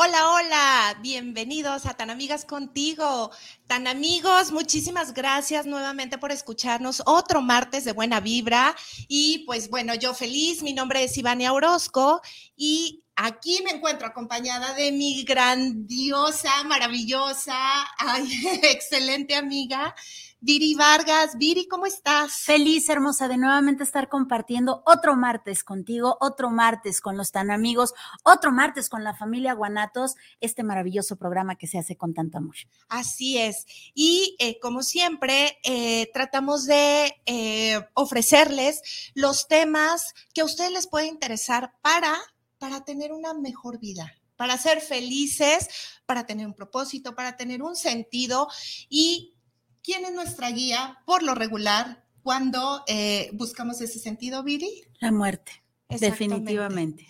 Hola, hola, bienvenidos a Tan Amigas contigo. Tan amigos, muchísimas gracias nuevamente por escucharnos otro martes de buena vibra. Y pues bueno, yo feliz, mi nombre es Ivania Orozco y aquí me encuentro acompañada de mi grandiosa, maravillosa, excelente amiga, Viri Vargas. Viri, ¿cómo estás? Feliz, hermosa, de nuevamente estar compartiendo otro martes contigo, otro martes con los tan amigos, otro martes con la familia Guanatos, este maravilloso programa que se hace con tanto amor. Así es. Y eh, como siempre, eh, tratamos de eh, ofrecerles los temas que a ustedes les puede interesar para, para tener una mejor vida para ser felices, para tener un propósito, para tener un sentido y ¿Quién es nuestra guía por lo regular cuando eh, buscamos ese sentido, Viri? La muerte, definitivamente.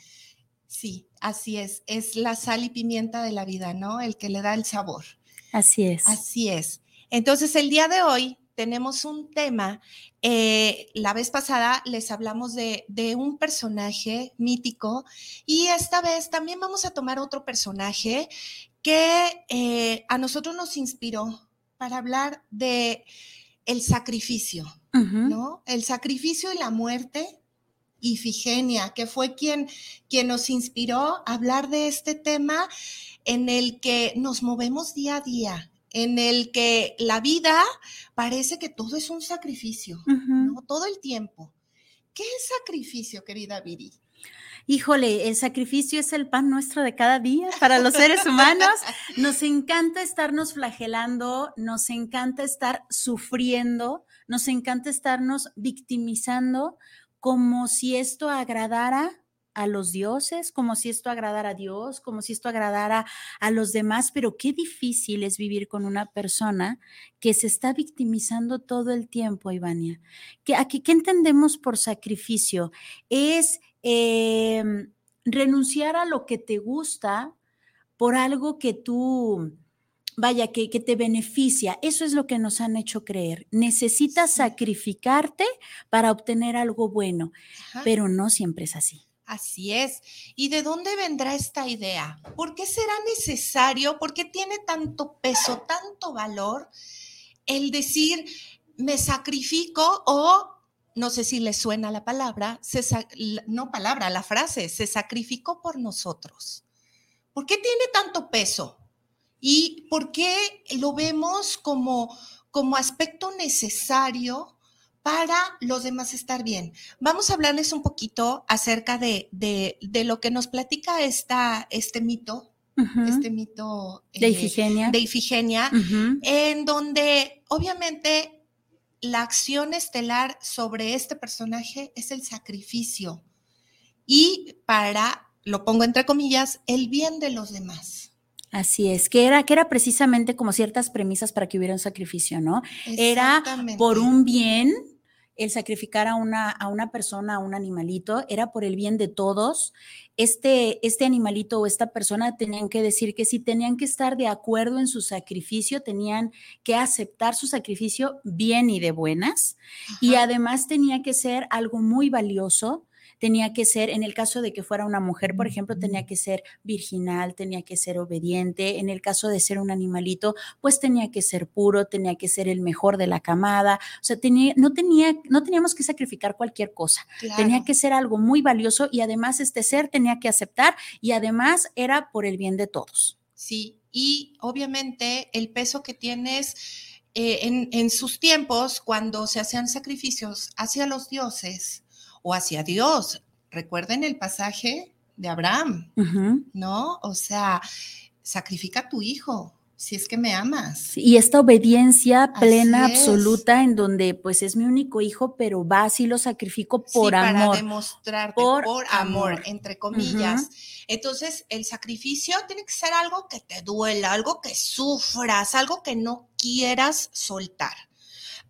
Sí, así es. Es la sal y pimienta de la vida, ¿no? El que le da el sabor. Así es. Así es. Entonces, el día de hoy tenemos un tema. Eh, la vez pasada les hablamos de, un personaje mítico y esta vez también vamos a tomar otro personaje que eh, a nosotros nos inspiró para hablar de el sacrificio, ¿no? El sacrificio y la muerte. Ifigenia, que fue quien, quien nos inspiró a hablar de este tema en el que nos movemos día a día, en el que la vida parece que todo es un sacrificio, ¿no? Todo el tiempo. ¿Qué es sacrificio, querida Viri? Híjole, el sacrificio es el pan nuestro de cada día para los seres humanos. Nos encanta estarnos flagelando, nos encanta estar sufriendo, nos encanta estarnos victimizando como si esto agradara a los dioses, como si esto agradara a Dios, como si esto agradara a los demás, pero qué difícil es vivir con una persona que se está victimizando todo el tiempo, Ivania. ¿Qué, aquí, ¿Qué entendemos por sacrificio? Es em, renunciar a lo que te gusta por algo que tú, vaya, que, que, te beneficia. Eso es lo que nos han hecho creer. Necesitas sacrificarte para obtener algo bueno, pero no siempre es así. Así es. ¿Y de dónde vendrá esta idea? ¿Por qué será necesario? ¿Por qué tiene tanto peso, tanto valor el decir me sacrifico o no sé si le suena la palabra, no palabra, la frase, se sacrificó por nosotros. ¿Por qué tiene tanto peso? ¿Y por qué lo vemos como, como aspecto necesario para los demás estar bien. Vamos a hablarles un poquito acerca de, lo que nos platica esta, este mito, este mito de eh, Ifigenia, de Ifigenia en donde obviamente la acción estelar sobre este personaje es el sacrificio y para, lo pongo entre comillas, el bien de los demás. Así es, que era, que era precisamente como ciertas premisas para que hubiera un sacrificio, ¿no? Era por un bien el sacrificar a una, a una persona, a un animalito, era por el bien de todos. Este, este animalito o esta persona tenían que decir que sí, tenían que estar de acuerdo en su sacrificio, tenían que aceptar su sacrificio bien y de buenas. Y además tenía que ser algo muy valioso tenía que ser, en el caso de que fuera una mujer, por ejemplo, tenía que ser virginal, tenía que ser obediente, en el caso de ser un animalito, pues tenía que ser puro, tenía que ser el mejor de la camada, o sea, tenía, no, tenía, no teníamos que sacrificar cualquier cosa, tenía que ser algo muy valioso y además este ser tenía que aceptar y además era por el bien de todos. Sí, y obviamente el peso que tienes eh, en, sus tiempos, cuando se hacían sacrificios hacia los dioses o hacia Dios, recuerden el pasaje de Abraham, ¿no? O sea, sacrifica a tu hijo, si es que me amas. Y esta obediencia plena, absoluta, en donde pues es mi único hijo, pero va, y lo sacrifico por amor. Para demostrarte, por, amor, entre comillas. Entonces, el sacrificio tiene que ser algo que te duela, algo que sufras, algo que no quieras soltar.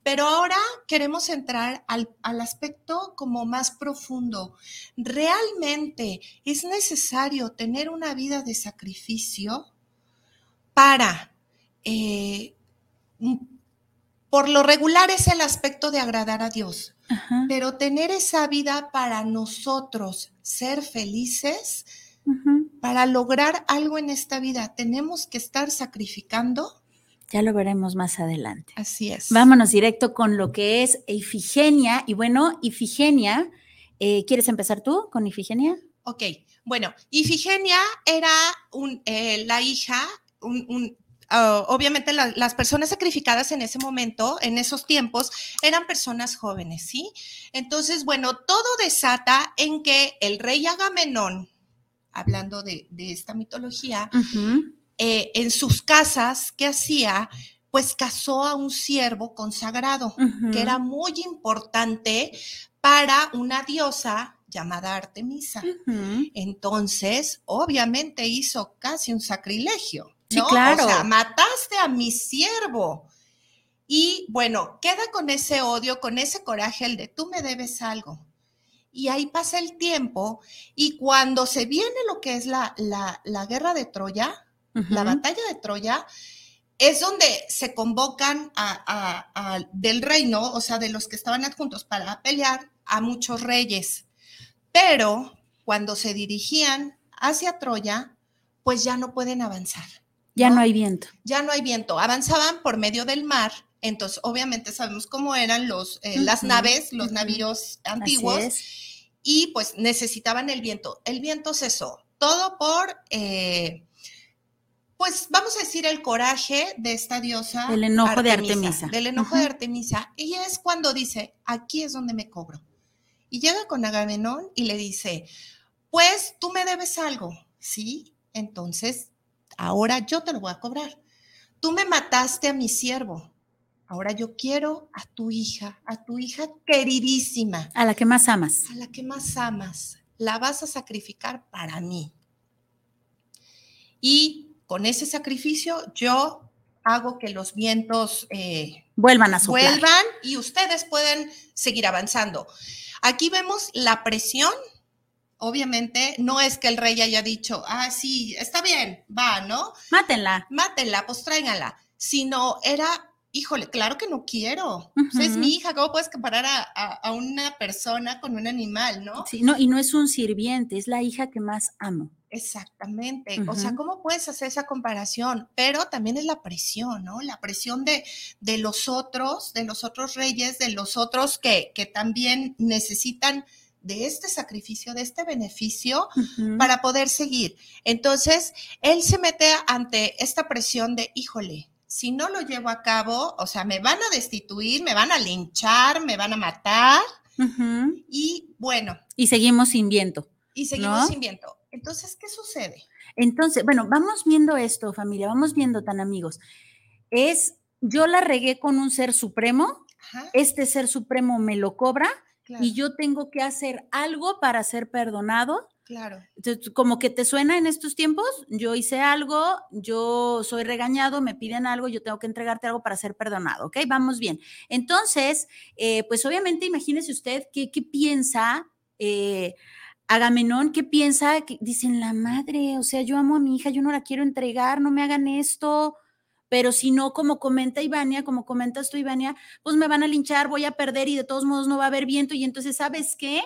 Pero ahora queremos entrar al, al, aspecto como más profundo. ¿Realmente es necesario tener una vida de sacrificio? para, eh, por lo regular es el aspecto de agradar a Dios, pero tener esa vida para nosotros, ser felices, para lograr algo en esta vida, tenemos que estar sacrificando. Ya lo veremos más adelante. Así es. Vámonos directo con lo que es Ifigenia. Y bueno, Ifigenia, eh, ¿quieres empezar tú con Ifigenia? Ok, bueno, Ifigenia era un, eh, la hija Ah, obviamente las personas sacrificadas en ese momento, en esos tiempos, eran personas jóvenes, ¿sí? Entonces, bueno, todo desata en que el rey Agamenón, hablando de, esta mitología, eh, en sus casas, ¿qué hacía? Pues casó a un siervo consagrado, que era muy importante para una diosa llamada Artemisa. Entonces, obviamente hizo casi un sacrilegio. Sí, claro. O sea, mataste a mi siervo. Y bueno, queda con ese odio, con ese coraje, el de tú me debes algo. Y ahí pasa el tiempo y cuando se viene lo que es la, la, guerra de Troya, la batalla de Troya, es donde se convocan a, del reino, o sea, de los que estaban adjuntos para pelear a muchos reyes. Pero cuando se dirigían hacia Troya, pues ya no pueden avanzar. Ya ¿no? hay viento. Ya no hay viento. Avanzaban por medio del mar. Entonces, obviamente sabemos cómo eran los, eh, las naves, los navíos antiguos. Y pues necesitaban el viento. El viento cesó. Todo por, eh, pues vamos a decir, el coraje de esta diosa. El enojo de Artemisa. Del enojo de Artemisa. Y es cuando dice, aquí es donde me cobro. Y llega con Agamenón y le dice, pues tú me debes algo, ¿sí? Entonces ahora yo te lo voy a cobrar. Tú me mataste a mi siervo. Ahora yo quiero a tu hija, a tu hija queridísima. A la que más amas. A la que más amas. La vas a sacrificar para mí. Y con ese sacrificio yo hago que los vientos eh, vuelvan a soplar. Vuelvan y ustedes pueden seguir avanzando. Aquí vemos la presión obviamente no es que el rey haya dicho, ah, sí, está bien, va, ¿no? Mátenla. Mátenla, pues tráiganla. Sino era, híjole, claro que no quiero. es mi hija, ¿cómo puedes comparar a, una persona con un animal, no? Sí, no, y no es un sirviente, es la hija que más amo. Exactamente. O sea, ¿cómo puedes hacer esa comparación? Pero también es la presión, ¿no? La presión de, de los otros, de los otros reyes, de los otros que, que también necesitan de este sacrificio, de este beneficio para poder seguir. Entonces, él se mete ante esta presión de, híjole, si no lo llevo a cabo, o sea, me van a destituir, me van a linchar, me van a matar. Y bueno. Y seguimos sin viento. Y seguimos sin viento. Entonces, ¿qué sucede? Entonces, bueno, vamos viendo esto, familia, vamos viendo tan amigos. Es, yo la regué con un ser supremo, este ser supremo me lo cobra, y yo tengo que hacer algo para ser perdonado. Claro. como que te suena en estos tiempos, yo hice algo, yo soy regañado, me piden algo, yo tengo que entregarte algo para ser perdonado, ¿ok? Vamos bien. Entonces, eh, pues obviamente imagínese usted qué, qué piensa eh, Agamenón, qué piensa, que dicen la madre, o sea, yo amo a mi hija, yo no la quiero entregar, no me hagan esto pero si no, como comenta Ivania, como comentas tú, Ivania, pues me van a linchar, voy a perder y de todos modos no va a haber viento y entonces, ¿sabes qué?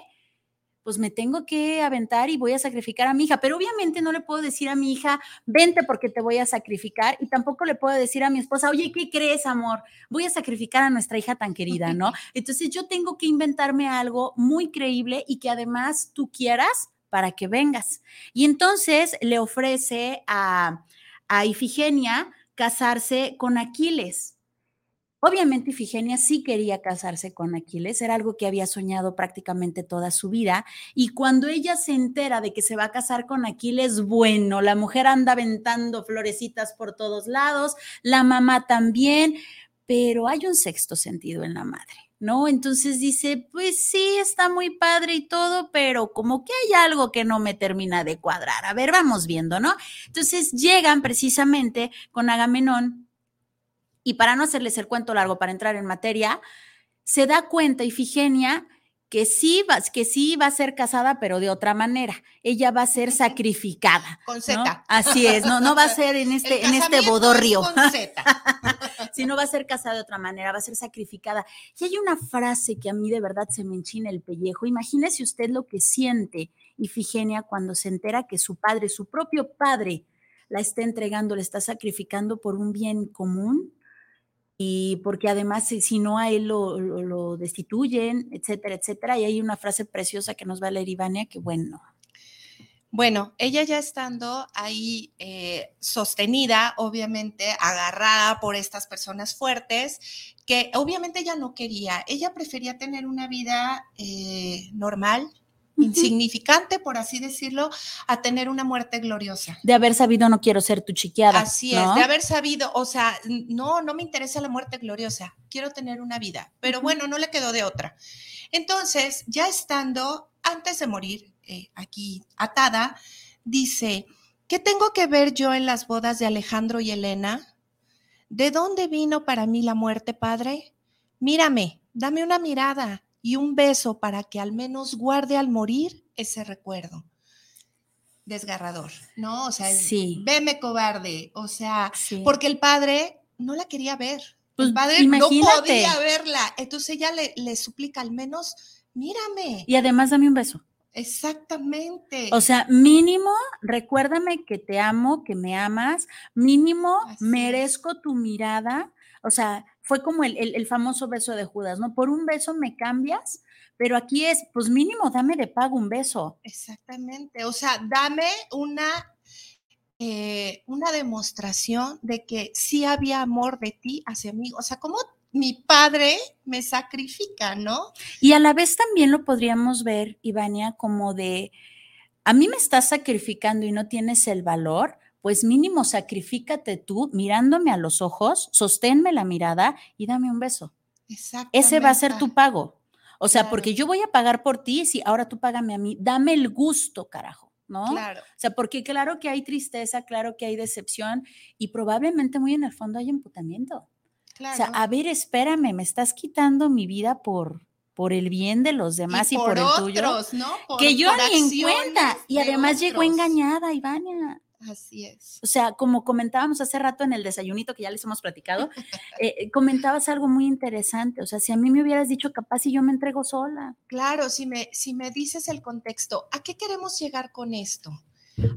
Pues me tengo que aventar y voy a sacrificar a mi hija. Pero obviamente no le puedo decir a mi hija, vente porque te voy a sacrificar. Y tampoco le puedo decir a mi esposa, oye, ¿qué crees, amor? Voy a sacrificar a nuestra hija tan querida, ¿no? Entonces yo tengo que inventarme algo muy creíble y que además tú quieras para que vengas. Y entonces le ofrece a, a Ifigenia casarse con Aquiles. Obviamente Ifigenia sí quería casarse con Aquiles, era algo que había soñado prácticamente toda su vida, y cuando ella se entera de que se va a casar con Aquiles, bueno, la mujer anda aventando florecitas por todos lados, la mamá también, pero hay un sexto sentido en la madre. ¿No? Entonces dice, pues sí, está muy padre y todo, pero como que hay algo que no me termina de cuadrar. A ver, vamos viendo, ¿no? Entonces llegan precisamente con Agamenón y para no hacerles el cuento largo, para entrar en materia, se da cuenta Ifigenia que sí, va, que sí va a ser casada, pero de otra manera. Ella va a ser sacrificada. Con Z. Así es, no, no va a ser en este, en este bodorrio. Con Z. sino va a ser casada de otra manera, va a ser sacrificada. Y hay una frase que a mí de verdad se me enchina el pellejo. Imagínese usted lo que siente Ifigenia cuando se entera que su padre, su propio padre, la está entregando, le está sacrificando por un bien común y porque además si, no a él lo, destituyen, etcétera, etcétera. Y hay una frase preciosa que nos va a leer Ivania que bueno. Bueno, ella ya estando ahí eh, sostenida, obviamente agarrada por estas personas fuertes, que obviamente ella no quería, ella prefería tener una vida eh, normal, insignificante, por así decirlo, a tener una muerte gloriosa. De haber sabido no quiero ser tu chiquiada. Así es, de haber sabido, o sea, no, no me interesa la muerte gloriosa, quiero tener una vida, pero bueno, no le quedó de otra. Entonces, ya estando antes de morir, eh, aquí atada, dice, ¿qué tengo que ver yo en las bodas de Alejandro y Elena? ¿De dónde vino para mí la muerte, padre? Mírame, dame una mirada y un beso para que al menos guarde al morir ese recuerdo. Desgarrador, ¿no? O sea, sí. veme cobarde, o sea, porque el padre no la quería ver. el pues, padre no podía verla. Entonces ella le, le suplica al menos, mírame. Y además dame un beso. Exactamente. O sea, mínimo, recuérdame que te amo, que me amas, mínimo, merezco tu mirada. O sea, fue como el, famoso beso de Judas, ¿no? Por un beso me cambias, pero aquí es, pues mínimo, dame de pago un beso. Exactamente, o sea, dame una, eh, una demostración de que sí había amor de ti hacia mí, o sea, como mi padre me sacrifica, ¿no? Y a la vez también lo podríamos ver, Ivania, como de, a mí me estás sacrificando y no tienes el valor, pues mínimo sacrifícate tú mirándome a los ojos, sosténme la mirada y dame un beso. Ese va a ser tu pago. O sea, porque yo voy a pagar por ti, si ahora tú págame a mí, dame el gusto, carajo, ¿no? Claro. O sea, porque claro que hay tristeza, claro que hay decepción y probablemente muy en el fondo hay emputamiento. Claro. O sea, a ver, espérame, me estás quitando mi vida por, por el bien de los demás y, por, el tuyo. ¿no? que yo ni en cuenta. Y además llegó engañada, Ivania. Así es. O sea, como comentábamos hace rato en el desayunito que ya les hemos platicado, eh, eh, comentabas algo muy interesante. O sea, si a mí me hubieras dicho capaz si yo me entrego sola. Claro, si me, si me dices el contexto, ¿a qué queremos llegar con esto?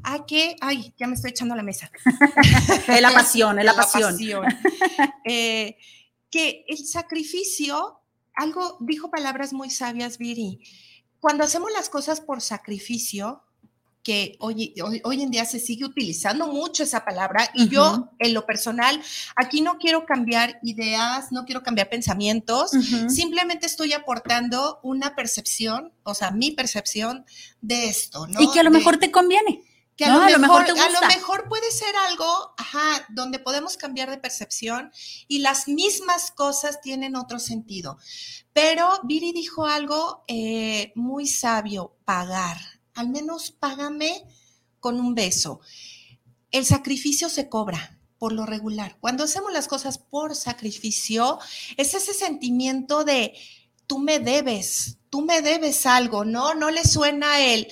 ¿A qué? Ay, ya me estoy echando a la mesa. es la pasión, es la, pasión. Eh, que el sacrificio, algo, dijo palabras muy sabias, Viri. Cuando hacemos las cosas por sacrificio, que hoy, hoy, en día se sigue utilizando mucho esa palabra y yo en lo personal aquí no quiero cambiar ideas, no quiero cambiar pensamientos, simplemente estoy aportando una percepción, o sea, mi percepción de esto, ¿no? Y que a lo mejor te conviene. Que a, lo, mejor, a lo mejor puede ser algo, ajá, donde podemos cambiar de percepción y las mismas cosas tienen otro sentido. Pero Viri dijo algo eh, muy sabio, pagar al menos págame con un beso. El sacrificio se cobra por lo regular. Cuando hacemos las cosas por sacrificio, es ese sentimiento de tú me debes, tú me debes algo, ¿no? No le suena el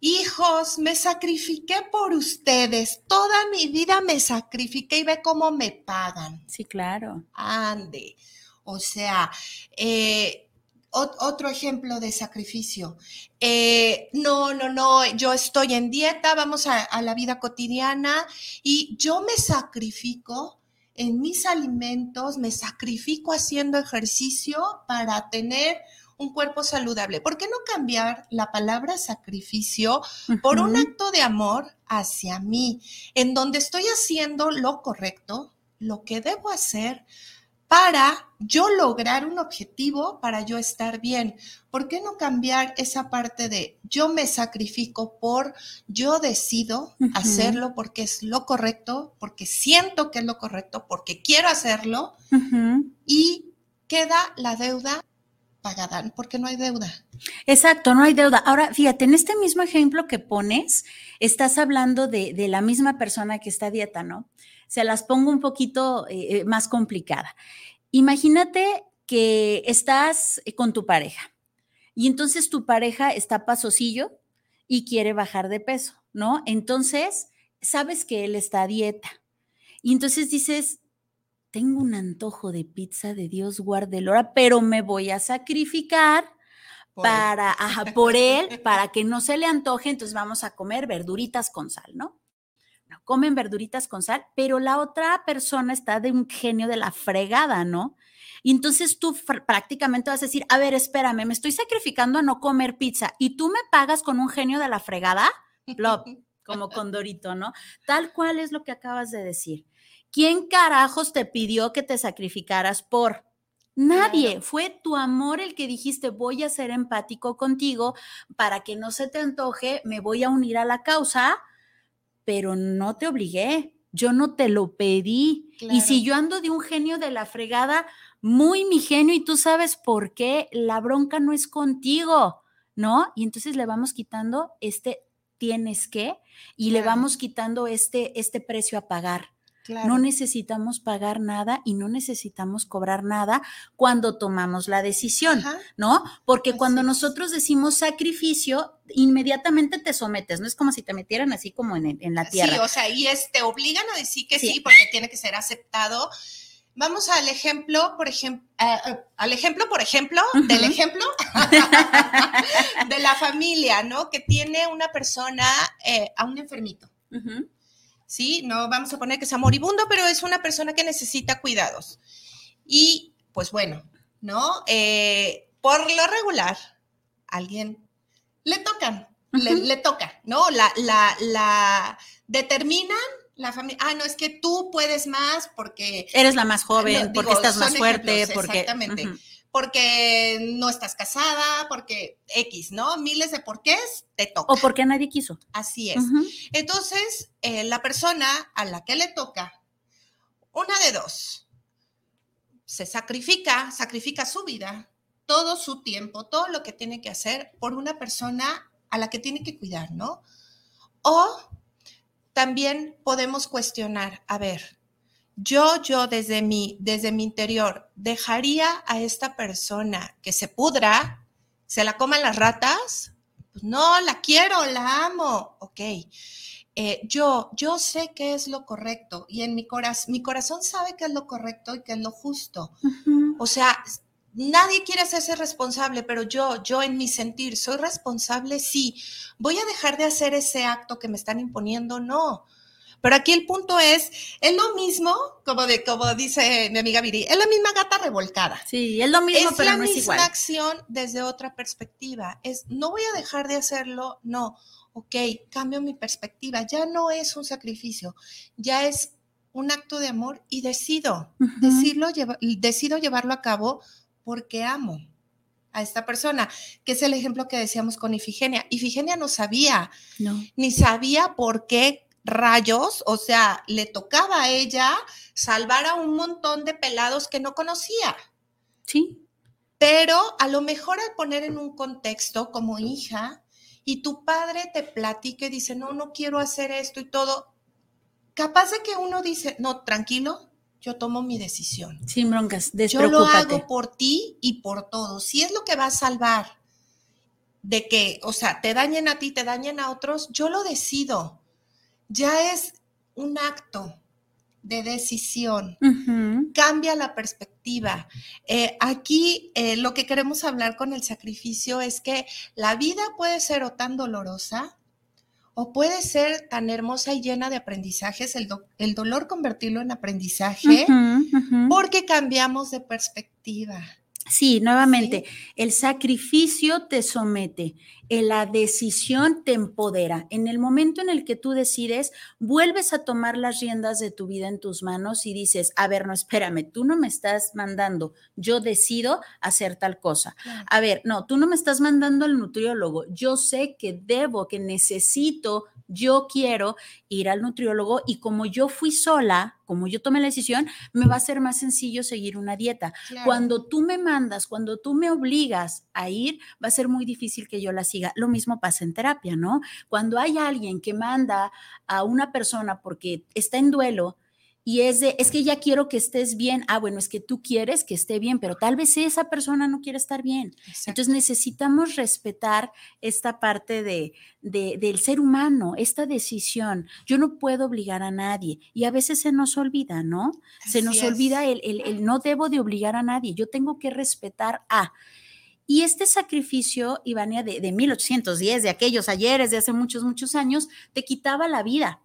hijos, me sacrifiqué por ustedes, toda mi vida me sacrifiqué y ve cómo me pagan. Sí, claro. Ande. O sea, eh, otro ejemplo de sacrificio. Eh, no, no, no, yo estoy en dieta, vamos a, a, la vida cotidiana y yo me sacrifico en mis alimentos, me sacrifico haciendo ejercicio para tener un cuerpo saludable. ¿Por qué no cambiar la palabra sacrificio por un acto de amor hacia mí, en donde estoy haciendo lo correcto, lo que debo hacer para yo lograr un objetivo, para yo estar bien. ¿Por qué no cambiar esa parte de yo me sacrifico por, yo decido hacerlo porque es lo correcto, porque siento que es lo correcto, porque quiero hacerlo y queda la deuda pagada, porque no hay deuda. Exacto, no hay deuda. Ahora, fíjate, en este mismo ejemplo que pones, estás hablando de, de la misma persona que está a dieta, ¿no? Se las pongo un poquito eh, eh, más complicada. Imagínate que estás eh, con tu pareja y entonces tu pareja está pasosillo y quiere bajar de peso, ¿no? Entonces, sabes que él está a dieta y entonces dices, tengo un antojo de pizza de Dios guarde el hora, pero me voy a sacrificar para, por él, para que no se le antoje, entonces vamos a comer verduritas con sal, ¿no? Comen verduritas con sal, pero la otra persona está de un genio de la fregada, ¿no? Y entonces tú prácticamente vas a decir, a ver, espérame, me estoy sacrificando a no comer pizza y tú me pagas con un genio de la fregada, como Condorito, ¿no? Tal cual es lo que acabas de decir. ¿Quién carajos te pidió que te sacrificaras por? Nadie, fue tu amor el que dijiste, voy a ser empático contigo para que no se te antoje, me voy a unir a la causa pero no te obligué, yo no te lo pedí. Y si yo ando de un genio de la fregada, muy mi genio, y tú sabes por qué, la bronca no es contigo, ¿no? Y entonces le vamos quitando este tienes que y le vamos quitando este, este precio a pagar. No necesitamos pagar nada y no necesitamos cobrar nada cuando tomamos la decisión, ¿no? Porque cuando nosotros decimos sacrificio, inmediatamente te sometes, no es como si te metieran así como en, la tierra. Sí, o sea, y es, te obligan a decir que sí. porque tiene que ser aceptado. Vamos al ejemplo, por ejemplo, al ejemplo, por ejemplo, del ejemplo de la familia, ¿no? Que tiene una persona eh, a un enfermito. ¿Sí? No vamos a poner que sea moribundo, pero es una persona que necesita cuidados. Y pues bueno, ¿no? Eh, por lo regular, alguien le tocan, le, toca, ¿no? La, la, la determinan la familia, ah, no, es que tú puedes más porque... Eres la más joven, porque estás más fuerte, porque... Exactamente porque no estás casada, porque X, ¿no? Miles de porqués te toca. O porque nadie quiso. Así es. Entonces, eh, la persona a la que le toca, una de dos, se sacrifica, sacrifica su vida, todo su tiempo, todo lo que tiene que hacer por una persona a la que tiene que cuidar, ¿no? O también podemos cuestionar, a ver, yo, yo desde mi, desde mi interior, dejaría a esta persona que se pudra, se la coman las ratas. Pues no, la quiero, la amo. Ok. Eh, yo, yo sé qué es lo correcto y en mi corazón, mi corazón sabe qué es lo correcto y qué es lo justo. O sea, nadie quiere hacerse responsable, pero yo, yo en mi sentir, ¿soy responsable? Sí. ¿Voy a dejar de hacer ese acto que me están imponiendo? No. Pero aquí el punto es, es lo mismo, como, de, como dice mi amiga Viri, es la misma gata revolcada. Sí, es lo mismo, pero no es igual. Es la misma acción desde otra perspectiva. Es, no voy a dejar de hacerlo, no. Ok, cambio mi perspectiva. Ya no es un sacrificio, ya es un acto de amor y decido, decirlo, decido llevarlo a cabo porque amo a esta persona, que es el ejemplo que decíamos con Ifigenia. Ifigenia no sabía, no. ni sabía por qué rayos, o sea, le tocaba a ella salvar a un montón de pelados que no conocía. Sí. Pero a lo mejor al poner en un contexto como hija y tu padre te platique y dice, no, no quiero hacer esto y todo, capaz de que uno dice, no, tranquilo, yo tomo mi decisión. Sin broncas, Yo lo hago por ti y por todos. Si es lo que va a salvar de que, o sea, te dañen a ti, te dañen a otros, yo lo decido ya es un acto de decisión, cambia la perspectiva. Eh, aquí eh, lo que queremos hablar con el sacrificio es que la vida puede ser o tan dolorosa o puede ser tan hermosa y llena de aprendizajes, el, el dolor convertirlo en aprendizaje, porque cambiamos de perspectiva. Sí, nuevamente, el sacrificio te somete, la decisión te empodera. En el momento en el que tú decides, vuelves a tomar las riendas de tu vida en tus manos y dices, a ver, no, espérame, tú no me estás mandando, yo decido hacer tal cosa. A ver, no, tú no me estás mandando al nutriólogo, yo sé que debo, que necesito yo quiero ir al nutriólogo y como yo fui sola, como yo tomé la decisión, me va a ser más sencillo seguir una dieta. Cuando tú me mandas, cuando tú me obligas a ir, va a ser muy difícil que yo la siga. Lo mismo pasa en terapia, ¿no? Cuando hay alguien que manda a una persona porque está en duelo, y es de, es que ya quiero que estés bien. Ah, bueno, es que tú quieres que esté bien, pero tal vez esa persona no quiere estar bien. Entonces necesitamos respetar esta parte de, del ser humano, esta decisión. Yo no puedo obligar a nadie y a veces se nos olvida, ¿no? se nos olvida el, el, no debo de obligar a nadie, yo tengo que respetar a. Y este sacrificio, Ivania, de, de 1810, de aquellos ayeres, de hace muchos, muchos años, te quitaba la vida.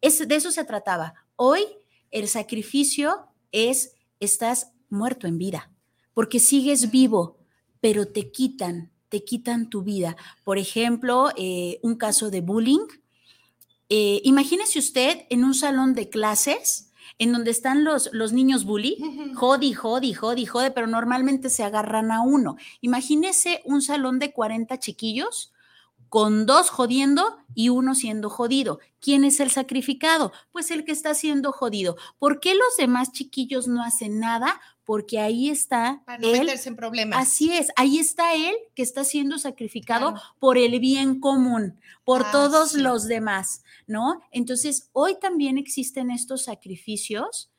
Es, de eso se trataba. Hoy el sacrificio es, estás muerto en vida, porque sigues vivo, pero te quitan, te quitan tu vida. Por ejemplo, eh, un caso de bullying. Eh, imagínese usted en un salón de clases en donde están los, los niños bully, jodi, jodi, jodi, jode, pero normalmente se agarran a uno. Imagínese un salón de 40 chiquillos con dos jodiendo y uno siendo jodido. ¿Quién es el sacrificado? Pues el que está siendo jodido. ¿Por qué los demás chiquillos no hacen nada? Porque ahí está Para no meterse en problemas. Así es, ahí está él que está siendo sacrificado por el bien común, por ah, todos los demás, ¿no? Entonces, hoy también existen estos sacrificios,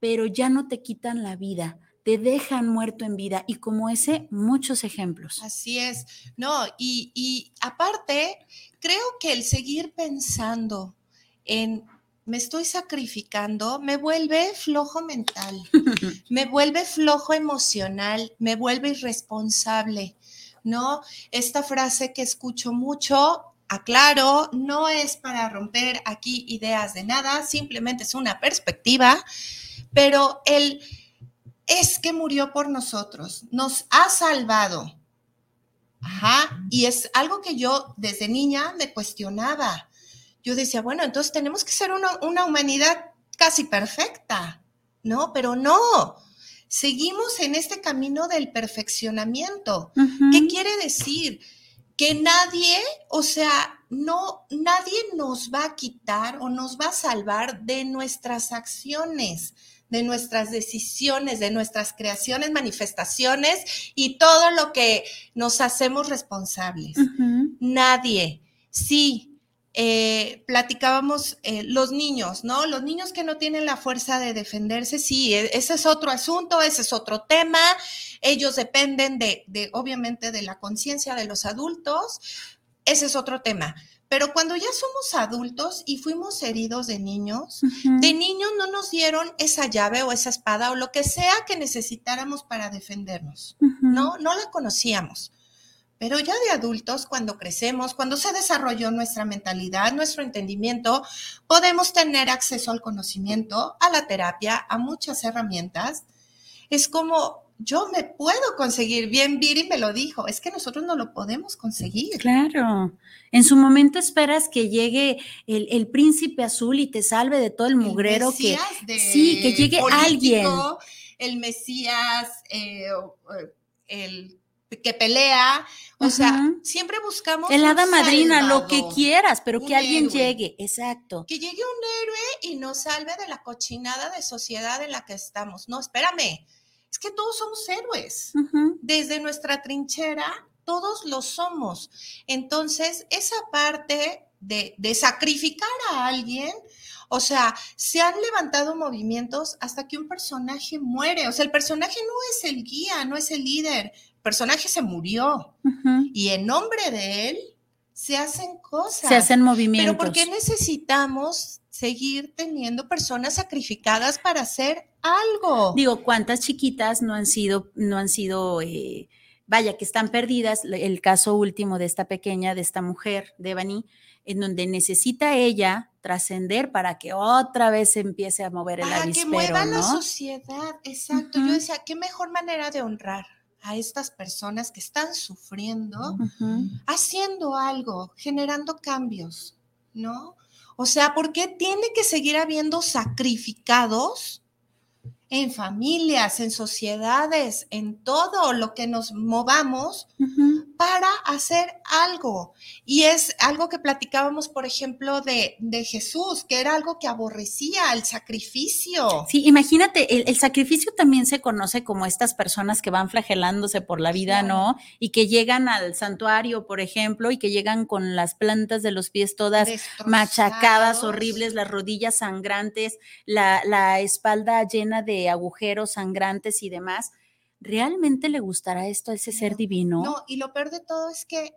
pero ya no te quitan la vida te dejan muerto en vida y como ese, muchos ejemplos. Así es, no, y, y aparte, creo que el seguir pensando en me estoy sacrificando, me vuelve flojo mental, me vuelve flojo emocional, me vuelve irresponsable, ¿no? Esta frase que escucho mucho, aclaro, no es para romper aquí ideas de nada, simplemente es una perspectiva, pero el es que murió por nosotros, nos ha salvado. Ajá, y es algo que yo desde niña me cuestionaba. Yo decía, bueno, entonces tenemos que ser una, humanidad casi perfecta, ¿no? Pero no, seguimos en este camino del perfeccionamiento. ¿Qué quiere decir? Que nadie, o sea, no, nadie nos va a quitar o nos va a salvar de nuestras acciones de nuestras decisiones, de nuestras creaciones, manifestaciones y todo lo que nos hacemos responsables. Nadie. Sí, eh, platicábamos eh, los niños, ¿no? Los niños que no tienen la fuerza de defenderse, sí, e, ese es otro asunto, ese es otro tema. Ellos dependen de, de obviamente, de la conciencia de los adultos. Ese es otro tema. Pero cuando ya somos adultos y fuimos heridos de niños, de niños no nos dieron esa llave o esa espada o lo que sea que necesitáramos para defendernos, ¿no? No la conocíamos. Pero ya de adultos, cuando crecemos, cuando se desarrolló nuestra mentalidad, nuestro entendimiento, podemos tener acceso al conocimiento, a la terapia, a muchas herramientas. Es como yo me puedo conseguir. Bien, Viri me lo dijo, es que nosotros no lo podemos conseguir. Claro. En su momento esperas que llegue el, príncipe azul y te salve de todo el mugrero que sí, que llegue alguien. El Mesías, eh, el que pelea, o sea, siempre buscamos el hada madrina, lo que quieras, pero que alguien llegue, exacto. Que llegue un héroe y nos salve de la cochinada de sociedad en la que estamos. No, espérame es que todos somos héroes. Desde nuestra trinchera, todos lo somos. Entonces, esa parte de, de, sacrificar a alguien, o sea, se han levantado movimientos hasta que un personaje muere. O sea, el personaje no es el guía, no es el líder. El personaje se murió. Y en nombre de él se hacen cosas. Se hacen movimientos. Pero ¿por qué necesitamos seguir teniendo personas sacrificadas para hacer algo. Digo, ¿cuántas chiquitas no han sido, no han sido, eh, vaya, que están perdidas? El caso último de esta pequeña, de esta mujer, Devani, en donde necesita ella trascender para que otra vez se empiece a mover el para que mueva la sociedad, exacto. Yo decía, qué mejor manera de honrar a estas personas que están sufriendo, haciendo algo, generando cambios, ¿no? O sea, ¿por qué tiene que seguir habiendo sacrificados en familias, en sociedades, en todo lo que nos movamos para hacer algo. Y es algo que platicábamos, por ejemplo, de, de, Jesús, que era algo que aborrecía, el sacrificio. Sí, imagínate, el, sacrificio también se conoce como estas personas que van flagelándose por la vida, ¿no? Y que llegan al santuario, por ejemplo, y que llegan con las plantas de los pies todas machacadas, horribles, las rodillas sangrantes, la, la espalda llena de agujeros sangrantes y demás, ¿realmente le gustará esto a ese ser divino? No, y lo peor de todo es que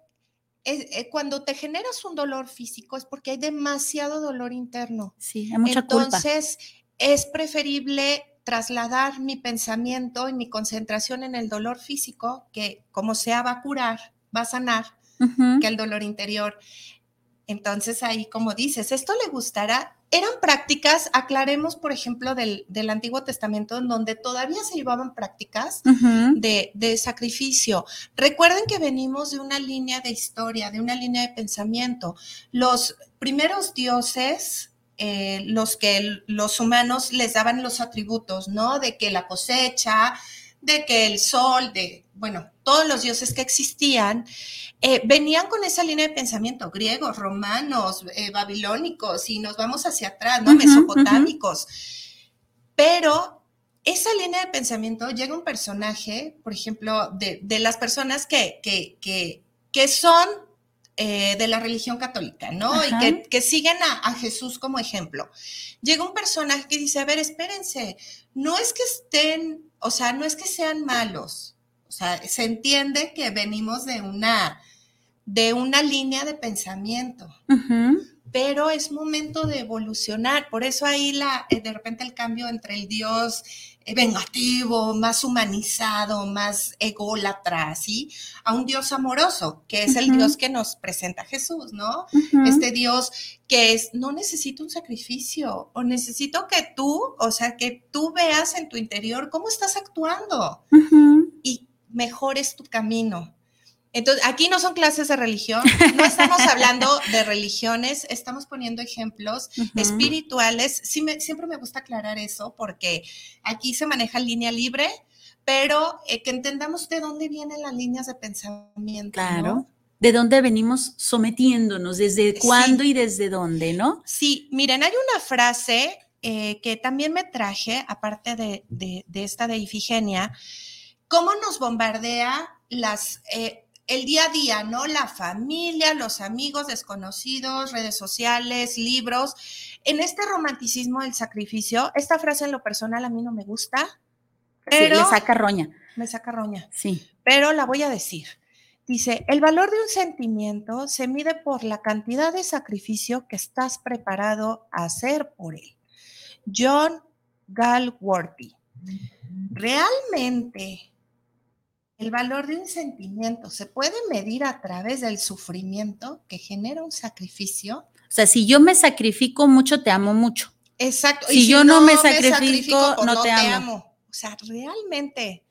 eh, cuando te generas un dolor físico es porque hay demasiado dolor interno. Sí, hay mucha Entonces, es preferible trasladar mi pensamiento y mi concentración en el dolor físico, que como sea va a curar, va a sanar, que el dolor interior. Entonces ahí, como dices, esto le gustará eran prácticas, aclaremos, por ejemplo, del, Antiguo Testamento, en donde todavía se llevaban prácticas de, sacrificio. Recuerden que venimos de una línea de historia, de una línea de pensamiento. Los primeros dioses, eh, los que los humanos les daban los atributos, ¿no? De que la cosecha, de que el sol, de, bueno, todos los dioses que existían, eh, venían con esa línea de pensamiento, griegos, romanos, eh, babilónicos, y nos vamos hacia atrás, ¿no? Mesopotámicos. Pero esa línea de pensamiento llega un personaje, por ejemplo, de, las personas que, que, que, que son eh, de la religión católica, ¿no? Y que, siguen a, a, Jesús como ejemplo. Llega un personaje que dice, a ver, espérense, no es que estén, o sea, no es que sean malos, o sea, se entiende que venimos de una, de una línea de pensamiento, pero es momento de evolucionar. Por eso ahí la, eh, de repente el cambio entre el Dios eh, vengativo, más humanizado, más ególatra, ¿sí? A un Dios amoroso, que es el Dios que nos presenta Jesús, ¿no? Este Dios que es, no necesito un sacrificio, o necesito que tú, o sea, que tú veas en tu interior cómo estás actuando y mejores tu camino. Entonces, aquí no son clases de religión, no estamos hablando de religiones, estamos poniendo ejemplos espirituales. Sí siempre me gusta aclarar eso porque aquí se maneja línea libre, pero eh, que entendamos de dónde vienen las líneas de pensamiento. Claro. De dónde venimos sometiéndonos, desde cuándo y desde dónde, ¿no? Sí, miren, hay una frase eh, que también me traje, aparte de, de, esta de Ifigenia, cómo nos bombardea las, eh, el día a día, ¿no? La familia, los amigos desconocidos, redes sociales, libros. En este romanticismo del sacrificio, esta frase en lo personal a mí no me gusta. Pero me saca roña. Me saca roña. Sí. Pero la voy a decir. Dice, el valor de un sentimiento se mide por la cantidad de sacrificio que estás preparado a hacer por él. John Galworthy. Realmente el valor de un sentimiento se puede medir a través del sufrimiento que genera un sacrificio. O sea, si yo me sacrifico mucho, te amo mucho. Exacto. Si, yo no, me sacrifico, pues no, te, amo. O sea, realmente,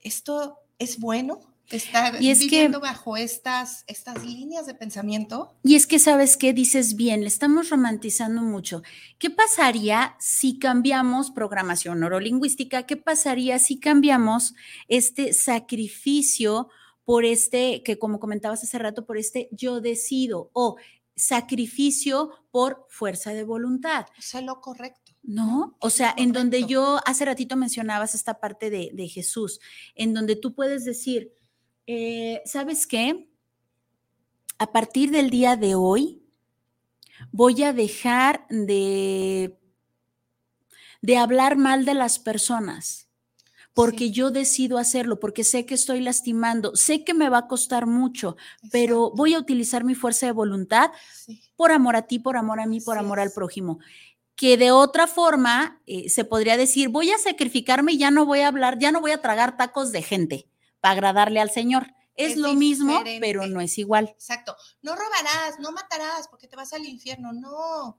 ¿esto es bueno? Estar y es viviendo bajo estas, estas líneas de pensamiento. Y es que, ¿sabes qué? Dices bien, le estamos romantizando mucho. ¿Qué pasaría si cambiamos programación neurolingüística? ¿Qué pasaría si cambiamos este sacrificio por este, que como comentabas hace rato, por este yo decido o sacrificio por fuerza de voluntad? O sea, lo correcto. ¿no? O sea, en donde yo hace ratito mencionabas esta parte de, de, Jesús, en donde tú puedes decir, eh, ¿sabes qué? A partir del día de hoy, voy a dejar de, de hablar mal de las personas. porque yo decido hacerlo, porque sé que estoy lastimando, sé que me va a costar mucho, pero voy a utilizar mi fuerza de voluntad por amor a ti, por amor a mí, por amor al prójimo. Que de otra forma eh, se podría decir, voy a sacrificarme y ya no voy a hablar, ya no voy a tragar tacos de gente para agradarle al Señor. Es, lo mismo, pero no es igual. Exacto. No robarás, no matarás porque te vas al infierno. No,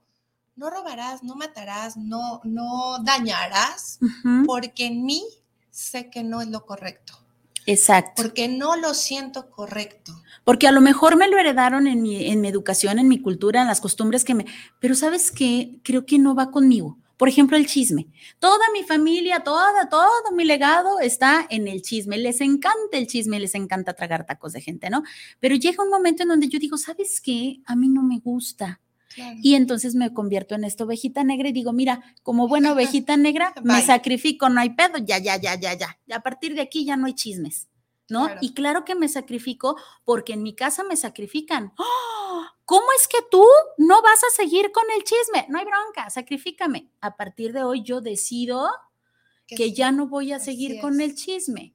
no robarás, no matarás, no, no dañarás, porque en mí sé que no es lo correcto. Exacto. Porque no lo siento correcto. Porque a lo mejor me lo heredaron en mi, en mi educación, en mi cultura, en las costumbres que me... Pero sabes qué, creo que no va conmigo. Por ejemplo, el chisme. Toda mi familia, toda, todo mi legado está en el chisme. Les encanta el chisme, les encanta tragar tacos de gente, ¿no? Pero llega un momento en donde yo digo, ¿sabes qué? A mí no me gusta. Y entonces me convierto en esta ovejita negra y digo, mira, como buena ovejita negra, me sacrifico, no hay pedo, ya, ya, ya, ya, ya. A partir de aquí ya no hay chismes. ¿No? Y claro que me sacrifico porque en mi casa me sacrifican. ¡Oh! ¿Cómo es que tú no vas a seguir con el chisme? No hay bronca, sacrifícame. A partir de hoy yo decido que, ya no voy a seguir con el chisme.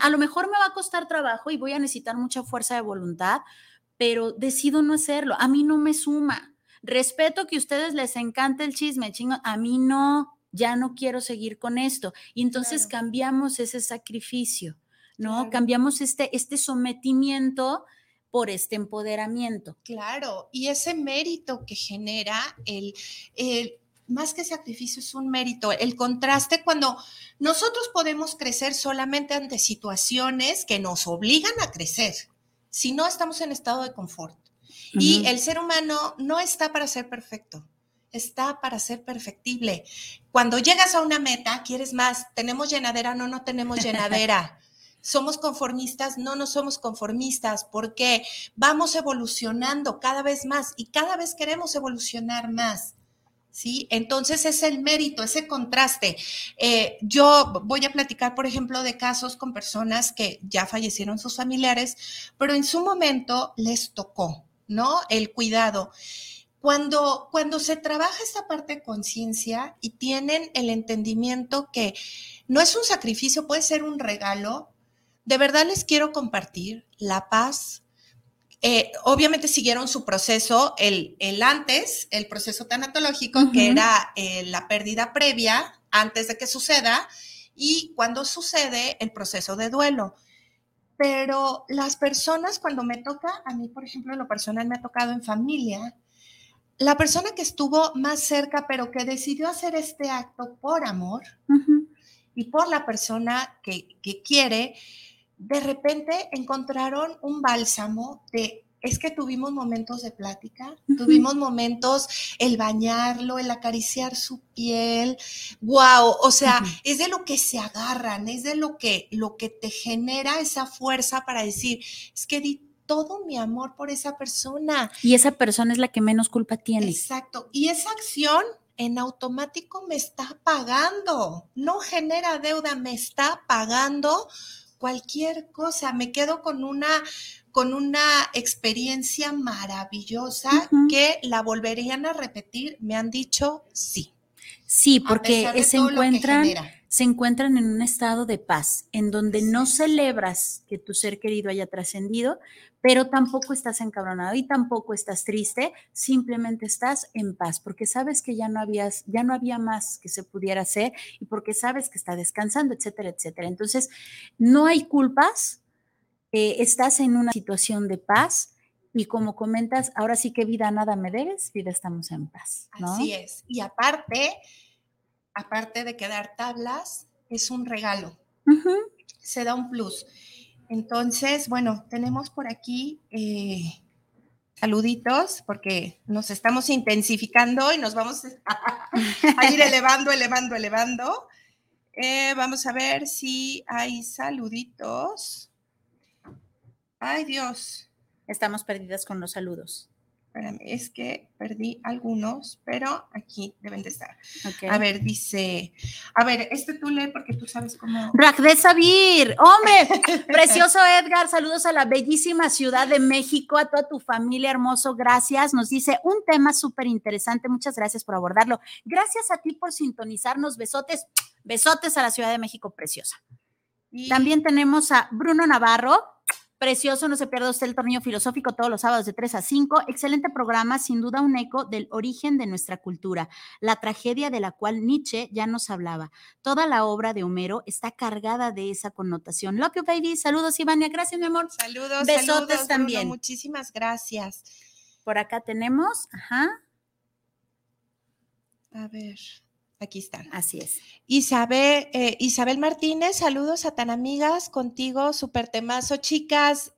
A lo mejor me va a costar trabajo y voy a necesitar mucha fuerza de voluntad, pero decido no hacerlo. A mí no me suma. Respeto que a ustedes les encante el chisme, chingo. A mí no, ya no quiero seguir con esto. Y entonces cambiamos ese sacrificio. ¿No? Cambiamos este, este sometimiento por este empoderamiento. Claro, y ese mérito que genera el, más que sacrificio es un mérito, el contraste cuando nosotros podemos crecer solamente ante situaciones que nos obligan a crecer, si no estamos en estado de confort. Y el ser humano no está para ser perfecto, está para ser perfectible. Cuando llegas a una meta, quieres más, tenemos llenadera, no, no tenemos llenadera. Somos conformistas, no, no somos conformistas, porque vamos evolucionando cada vez más y cada vez queremos evolucionar más. ¿Sí? Entonces es el mérito, ese contraste. Eh, yo voy a platicar, por ejemplo, de casos con personas que ya fallecieron sus familiares, pero en su momento les tocó, ¿no? El cuidado. Cuando, cuando se trabaja esta parte de conciencia y tienen el entendimiento que no es un sacrificio, puede ser un regalo, de verdad les quiero compartir la paz. Eh, obviamente siguieron su proceso, el, el, antes, el proceso tanatológico, que era eh, la pérdida previa antes de que suceda, y cuando sucede el proceso de duelo. Pero las personas, cuando me toca, a mí, por ejemplo, en lo personal me ha tocado en familia, la persona que estuvo más cerca, pero que decidió hacer este acto por amor y por la persona que, que quiere, de repente encontraron un bálsamo de es que tuvimos momentos de plática, tuvimos momentos el bañarlo, el acariciar su piel, wow, o sea, es de lo que se agarran, es de lo que lo que te genera esa fuerza para decir, es que di todo mi amor por esa persona. Y esa persona es la que menos culpa tiene. Exacto, y esa acción en automático me está pagando, no genera deuda, me está pagando cualquier cosa, me quedo con una con una experiencia maravillosa que la volverían a repetir, me han dicho sí. Sí, porque se encuentran, se encuentran en un estado de paz, en donde no celebras que tu ser querido haya trascendido, pero tampoco estás encabronado y tampoco estás triste, simplemente estás en paz, porque sabes que ya no habías, ya no había más que se pudiera hacer y porque sabes que está descansando, etcétera, etcétera. Entonces, no hay culpas, eh, estás en una situación de paz y como comentas, ahora sí que vida nada me debes, vida estamos en paz. Así es. Y aparte, aparte de quedar tablas, es un regalo. Se da un plus. Entonces, bueno, tenemos por aquí eh, saluditos porque nos estamos intensificando y nos vamos a, ir elevando, elevando, elevando. Eh, vamos a ver si hay saluditos. Ay, Dios. Estamos perdidas con los saludos. Espérame, es que perdí algunos, pero aquí deben de estar. A ver, dice, a ver, este tú lee porque tú sabes cómo. de Sabir, hombre, precioso Edgar, saludos a la bellísima Ciudad de México, a toda tu familia hermoso, gracias. Nos dice un tema súper interesante, muchas gracias por abordarlo. Gracias a ti por sintonizarnos, besotes, besotes a la Ciudad de México preciosa. También tenemos a Bruno Navarro, Precioso, no se pierda usted el torneo filosófico todos los sábados de 3 a 5. Excelente programa, sin duda un eco del origen de nuestra cultura, la tragedia de la cual Nietzsche ya nos hablaba. Toda la obra de Homero está cargada de esa connotación. Love you, baby. Saludos, Ivania. Gracias, mi amor. Saludos. Besotes también. Muchísimas gracias. Por acá tenemos, ajá. A ver. Aquí están. Así es. Isabel, eh, Isabel Martínez, saludos a tan amigas contigo, súper temazo, chicas.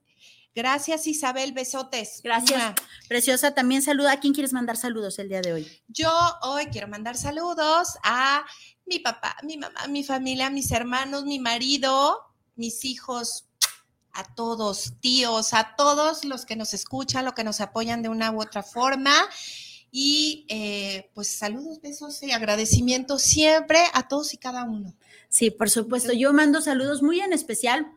Gracias, Isabel, besotes. Gracias. Preciosa, también saluda. ¿A quién quieres mandar saludos el día de hoy? Yo hoy quiero mandar saludos a mi papá, mi mamá, mi familia, mis hermanos, mi marido, mis hijos, a todos, tíos, a todos los que nos escuchan, los que nos apoyan de una u otra forma. Y eh, pues saludos, besos y agradecimiento siempre a todos y cada uno. Sí, por supuesto. Yo mando saludos muy en especial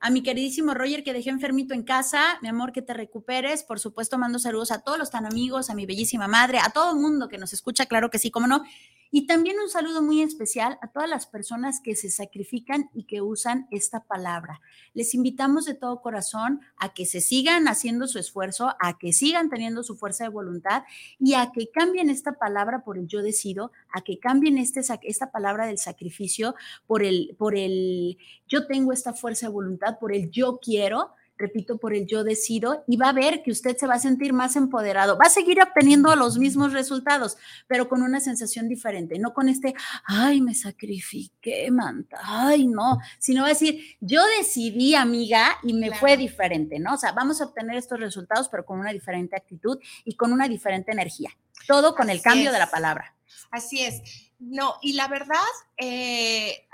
a mi queridísimo Roger que dejé enfermito en casa, mi amor, que te recuperes. Por supuesto, mando saludos a todos los tan amigos, a mi bellísima madre, a todo el mundo que nos escucha, claro que sí, cómo no. Y también un saludo muy especial a todas las personas que se sacrifican y que usan esta palabra. Les invitamos de todo corazón a que se sigan haciendo su esfuerzo, a que sigan teniendo su fuerza de voluntad y a que cambien esta palabra por el yo decido, a que cambien este, esta palabra del sacrificio por el, por el yo tengo esta fuerza de voluntad, por el yo quiero repito, por el yo decido y va a ver que usted se va a sentir más empoderado. Va a seguir obteniendo los mismos resultados, pero con una sensación diferente, no con este, ay, me sacrifiqué, manta, ay, no, sino va a decir, yo decidí, amiga, y me fue diferente, ¿no? O sea, vamos a obtener estos resultados, pero con una diferente actitud y con una diferente energía. Todo con el cambio de la palabra. Así es. No, y la verdad, eh,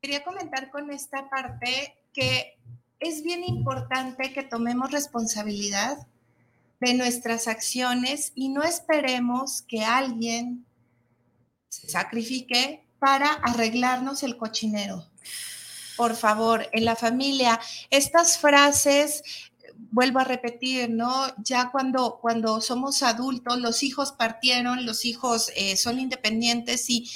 quería comentar con esta parte que es bien importante que tomemos responsabilidad de nuestras acciones y no esperemos que alguien se sacrifique para arreglarnos el cochinero. Por favor, en la familia, estas frases, vuelvo a repetir, ¿no? Ya cuando, cuando somos adultos, los hijos partieron, los hijos eh, son independientes y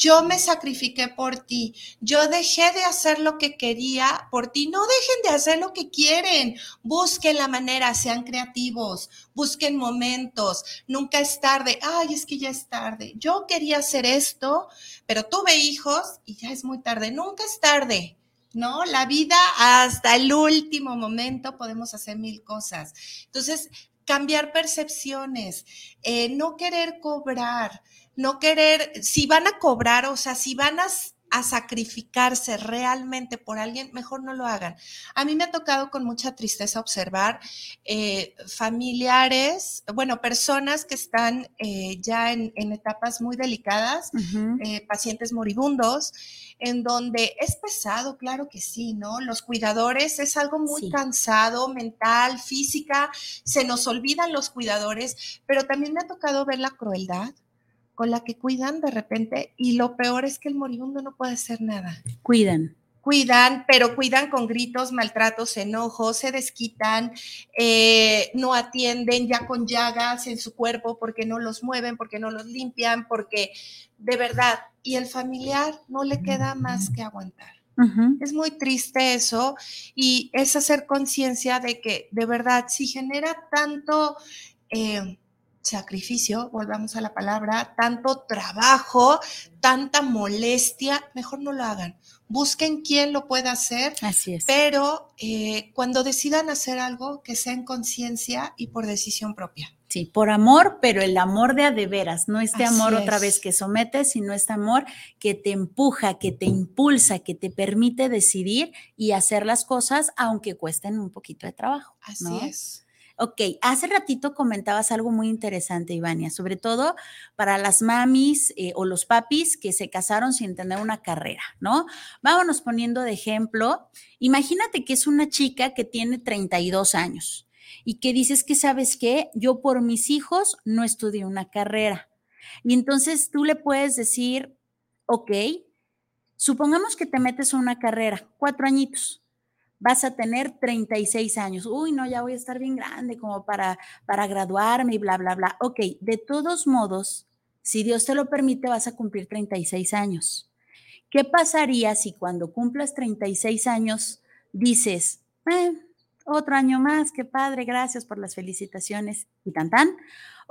yo me sacrifiqué por ti, yo dejé de hacer lo que quería por ti, no dejen de hacer lo que quieren, busquen la manera, sean creativos, busquen momentos, nunca es tarde, ay, es que ya es tarde, yo quería hacer esto, pero tuve hijos y ya es muy tarde, nunca es tarde. ¿no? La vida hasta el último momento podemos hacer mil cosas. Entonces, cambiar percepciones, eh, no querer cobrar, no querer, si van a cobrar, o sea, si van a, sacrificarse realmente por alguien, mejor no lo hagan. A mí me ha tocado con mucha tristeza observar eh, familiares, bueno, personas que están eh, ya en, etapas muy delicadas, eh, pacientes moribundos, en donde es pesado, claro que sí, ¿no? Los cuidadores es algo muy cansado, mental, física, se nos olvidan los cuidadores, pero también me ha tocado ver la crueldad con la que cuidan de repente y lo peor es que el moribundo no puede hacer nada. Cuidan. Cuidan, pero cuidan con gritos, maltratos, enojos, se desquitan, eh, no atienden ya con llagas en su cuerpo porque no los mueven, porque no los limpian, porque de verdad, y el familiar no le queda más que aguantar. Es muy triste eso y es hacer conciencia de que de verdad si genera tanto eh, sacrificio, volvamos a la palabra, tanto trabajo, tanta molestia, mejor no lo hagan. Busquen quién lo pueda hacer. Así es. Pero eh, cuando decidan hacer algo, que sea en conciencia y por decisión propia. Sí, por amor, pero el amor de a de veras, no este amor otra vez que somete, sino este amor que te empuja, que te impulsa, que te permite decidir y hacer las cosas aunque cuesten un poquito de trabajo. Así es. Ok, hace ratito comentabas algo muy interesante, Ivania, sobre todo para las mamis eh, o los papis que se casaron sin tener una carrera, ¿no? Vámonos poniendo de ejemplo. Imagínate que es una chica que tiene 32 años y que dices que, ¿sabes qué? Yo por mis hijos no estudié una carrera. Y entonces tú le puedes decir, ok, supongamos que te metes a una carrera, cuatro añitos, vas a tener 36 años. Uy, no, ya voy a estar bien grande como para, para graduarme y bla, bla, bla. Ok, de todos modos, si Dios te lo permite, vas a cumplir 36 años. ¿Qué pasaría si cuando cumplas 36 años dices, eh, otro año más, qué padre, gracias por las felicitaciones y tan tan?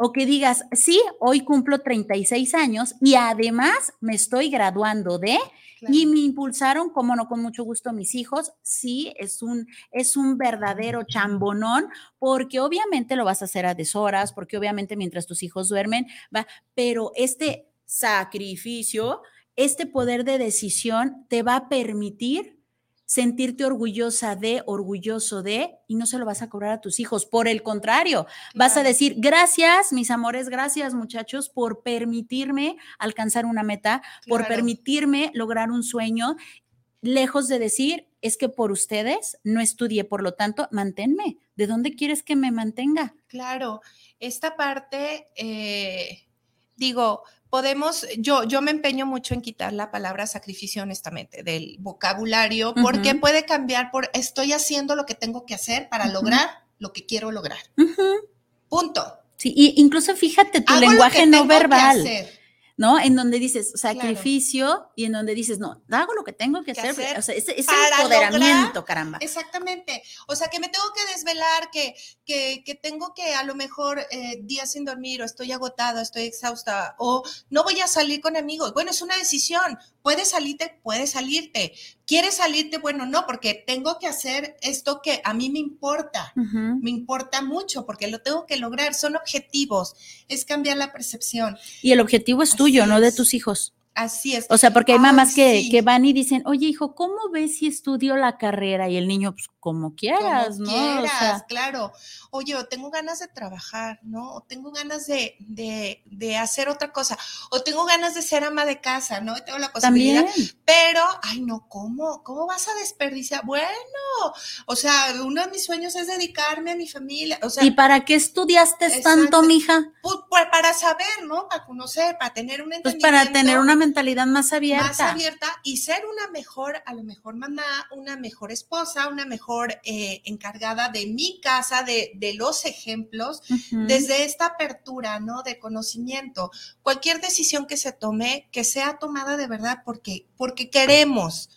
O que digas, sí, hoy cumplo 36 años y además me estoy graduando de y me impulsaron, como no, con mucho gusto mis hijos. Sí, es un, es un verdadero chambonón, porque obviamente lo vas a hacer a deshoras, porque obviamente mientras tus hijos duermen, va, pero este sacrificio, este poder de decisión te va a permitir sentirte orgullosa de, orgulloso de, y no se lo vas a cobrar a tus hijos. Por el contrario, vas a decir, gracias, mis amores, gracias muchachos, por permitirme alcanzar una meta, por permitirme lograr un sueño, lejos de decir, es que por ustedes no estudié, por lo tanto, manténme. ¿De dónde quieres que me mantenga? Claro, esta parte, eh, digo, podemos, yo, yo me empeño mucho en quitar la palabra sacrificio honestamente del vocabulario porque puede cambiar por estoy haciendo lo que tengo que hacer para lograr lo que quiero lograr. Punto. Sí, y incluso fíjate tu lenguaje no verbal. ¿No? En donde dices sacrificio y en donde dices, no, hago lo que tengo que, hacer. O sea, ese, empoderamiento, caramba. Exactamente. O sea, que me tengo que desvelar, que, que, que tengo que a lo mejor eh, días sin dormir o estoy agotado, estoy exhausta o no voy a salir con amigos. Bueno, es una decisión. Puedes salirte, puedes salirte. ¿Quieres salirte? Bueno, no, porque tengo que hacer esto que a mí me importa. Me importa mucho porque lo tengo que lograr. Son objetivos. Es cambiar la percepción. Y el objetivo es tuyo, no de tus hijos. Así es. O sea, porque hay mamás que, que, van y dicen, oye, hijo, ¿cómo ves si estudio la carrera? Y el niño, pues, como quieras, como ¿no? Quieras, claro. Oye, tengo ganas de trabajar, ¿no? O tengo ganas de, de, de, hacer otra cosa. O tengo ganas de ser ama de casa, ¿no? tengo la posibilidad. También. Pero, ay, no, ¿cómo? ¿Cómo vas a desperdiciar? Bueno, o sea, uno de mis sueños es dedicarme a mi familia. O sea, ¿Y para qué estudiaste tanto, mija? Pues, pues, para saber, ¿no? Para conocer, para tener un entendimiento. Pues para tener una mentalidad más abierta. Más abierta y ser una mejor, a lo mejor mamá, una mejor esposa, una mejor eh, encargada de mi casa, de, de los ejemplos, desde esta apertura, ¿no? De conocimiento. Cualquier decisión que se tome, que sea tomada de verdad porque, porque queremos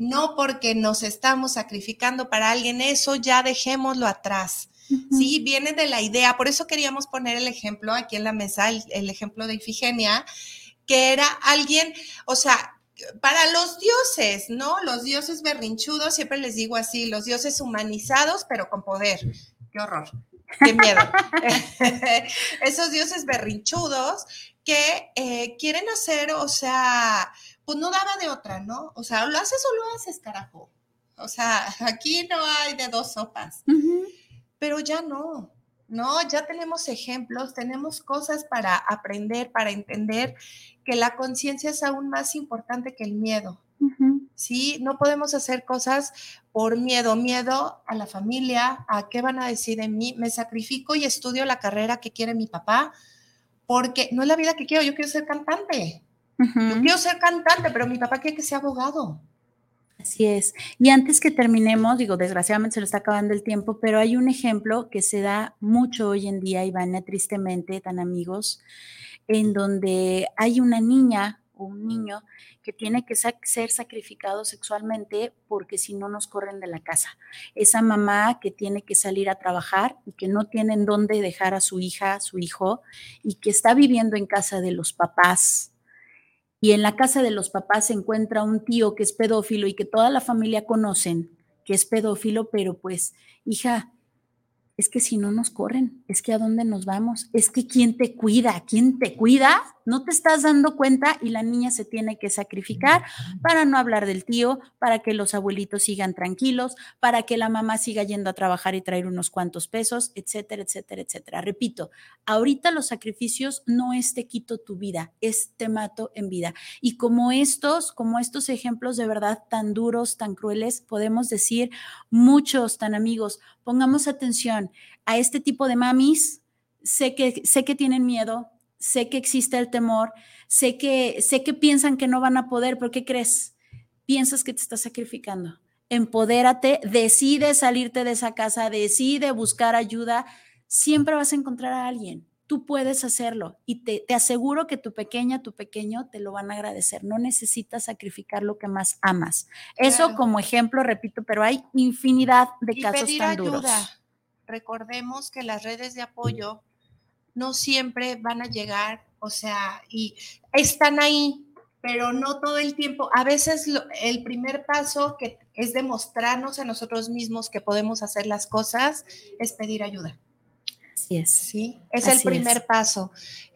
no porque nos estamos sacrificando para alguien, eso ya dejémoslo atrás. Sí, viene de la idea, por eso queríamos poner el ejemplo aquí en la mesa, el, el ejemplo de Ifigenia, que era alguien, o sea, para los dioses, ¿no? Los dioses berrinchudos, siempre les digo así, los dioses humanizados, pero con poder. Qué horror, qué miedo. Esos dioses berrinchudos que eh, quieren hacer, o sea, pues no daba de otra, ¿no? O sea, lo haces o lo haces, carajo. O sea, aquí no hay de dos sopas. Pero ya no. ¿No? Ya tenemos ejemplos, tenemos cosas para aprender, para entender que la conciencia es aún más importante que el miedo. Sí, no podemos hacer cosas por miedo, miedo a la familia, a qué van a decir de mí. Me sacrifico y estudio la carrera que quiere mi papá, porque no es la vida que quiero, yo quiero ser cantante. Yo quiero ser cantante, pero mi papá quiere que sea abogado. Así es. Y antes que terminemos, digo, desgraciadamente se lo está acabando el tiempo, pero hay un ejemplo que se da mucho hoy en día, Ivana, tristemente, tan amigos, en donde hay una niña o un niño que tiene que ser sacrificado sexualmente porque si no nos corren de la casa. Esa mamá que tiene que salir a trabajar y que no tiene en dónde dejar a su hija, su hijo, y que está viviendo en casa de los papás y en la casa de los papás se encuentra un tío que es pedófilo y que toda la familia conocen que es pedófilo, pero pues, hija, es que si no nos corren, es que a dónde nos vamos, es que quién te cuida, quién te cuida, no te estás dando cuenta y la niña se tiene que sacrificar para no hablar del tío, para que los abuelitos sigan tranquilos, para que la mamá siga yendo a trabajar y traer unos cuantos pesos, etcétera, etcétera, etcétera. Repito, ahorita los sacrificios no es te quito tu vida, es te mato en vida. Y como estos, como estos ejemplos de verdad tan duros, tan crueles, podemos decir muchos tan amigos, pongamos atención a este tipo de mamis, sé que, sé que tienen miedo, sé que existe el temor, sé que, sé que piensan que no van a poder, pero ¿qué crees? Piensas que te estás sacrificando. Empodérate, decide salirte de esa casa, decide buscar ayuda. Siempre vas a encontrar a alguien. Tú puedes hacerlo y te, te aseguro que tu pequeña, tu pequeño te lo van a agradecer. No necesitas sacrificar lo que más amas. Eso como ejemplo, repito, pero hay infinidad de y casos pedir tan ayuda. duros. Recordemos que las redes de apoyo no siempre van a llegar, o sea, y están ahí, pero no todo el tiempo. A veces lo- el primer paso que es demostrarnos a nosotros mismos que podemos hacer las cosas es pedir ayuda. Así es. Sí, es Así el primer es. paso.